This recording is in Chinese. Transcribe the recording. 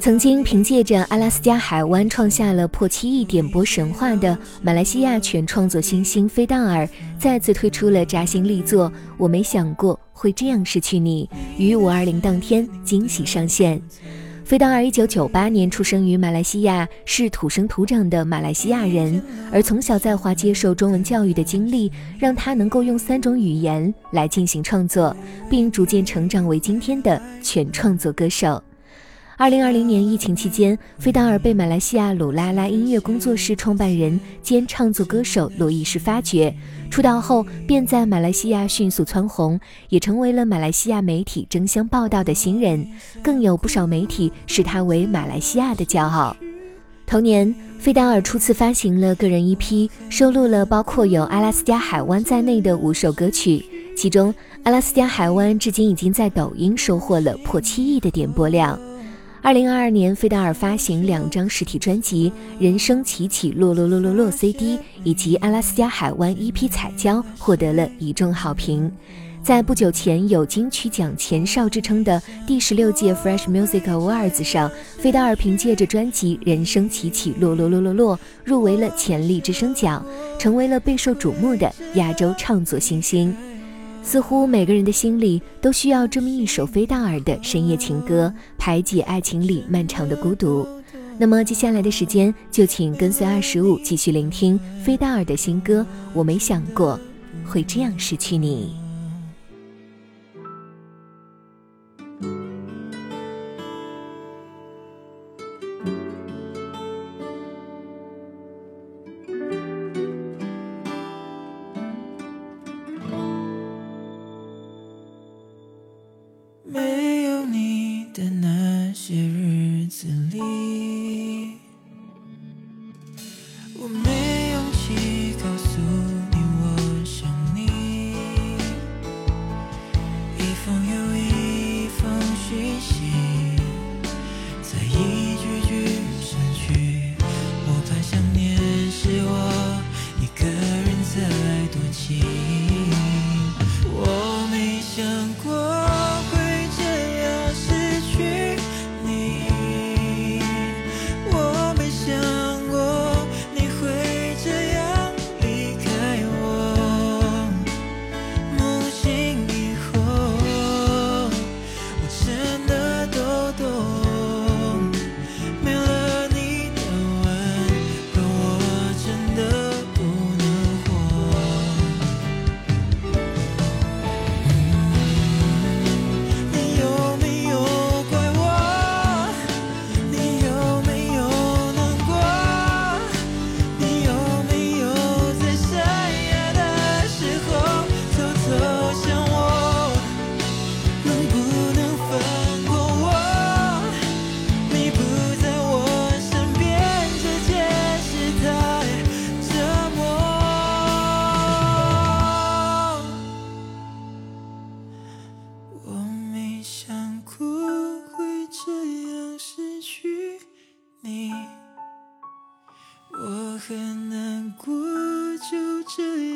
曾经凭借着《阿拉斯加海湾》创下了破七亿点播神话的马来西亚全创作新星菲道尔，再次推出了扎心力作《我没想过会这样失去你》，于五二零当天惊喜上线。菲道尔一九九八年出生于马来西亚，是土生土长的马来西亚人，而从小在华接受中文教育的经历，让他能够用三种语言来进行创作，并逐渐成长为今天的全创作歌手。二零二零年疫情期间，费达尔被马来西亚鲁拉拉音乐工作室创办人兼创作歌手罗伊士发掘。出道后便在马来西亚迅速蹿红，也成为了马来西亚媒体争相报道的新人，更有不少媒体视他为马来西亚的骄傲。同年，费达尔初次发行了个人 EP，收录了包括有《阿拉斯加海湾》在内的五首歌曲，其中《阿拉斯加海湾》至今已经在抖音收获了破七亿的点播量。二零二二年，费达尔发行两张实体专辑《人生起起落落落落落》CD 以及《阿拉斯加海湾》EP 彩胶，获得了一众好评。在不久前有金曲奖前哨之称的第十六届 Fresh Music Awards 上，费达尔凭借着专辑《人生起起落落落落落》入围了潜力之声奖，成为了备受瞩目的亚洲创作新星。似乎每个人的心里都需要这么一首菲达尔的深夜情歌，排解爱情里漫长的孤独。那么接下来的时间，就请跟随二十五继续聆听菲达尔的新歌《我没想过会这样失去你》。在多情。我没想过会这样失去你，我没想过你会这样离开我。梦醒以后，我真的很难过，就这样。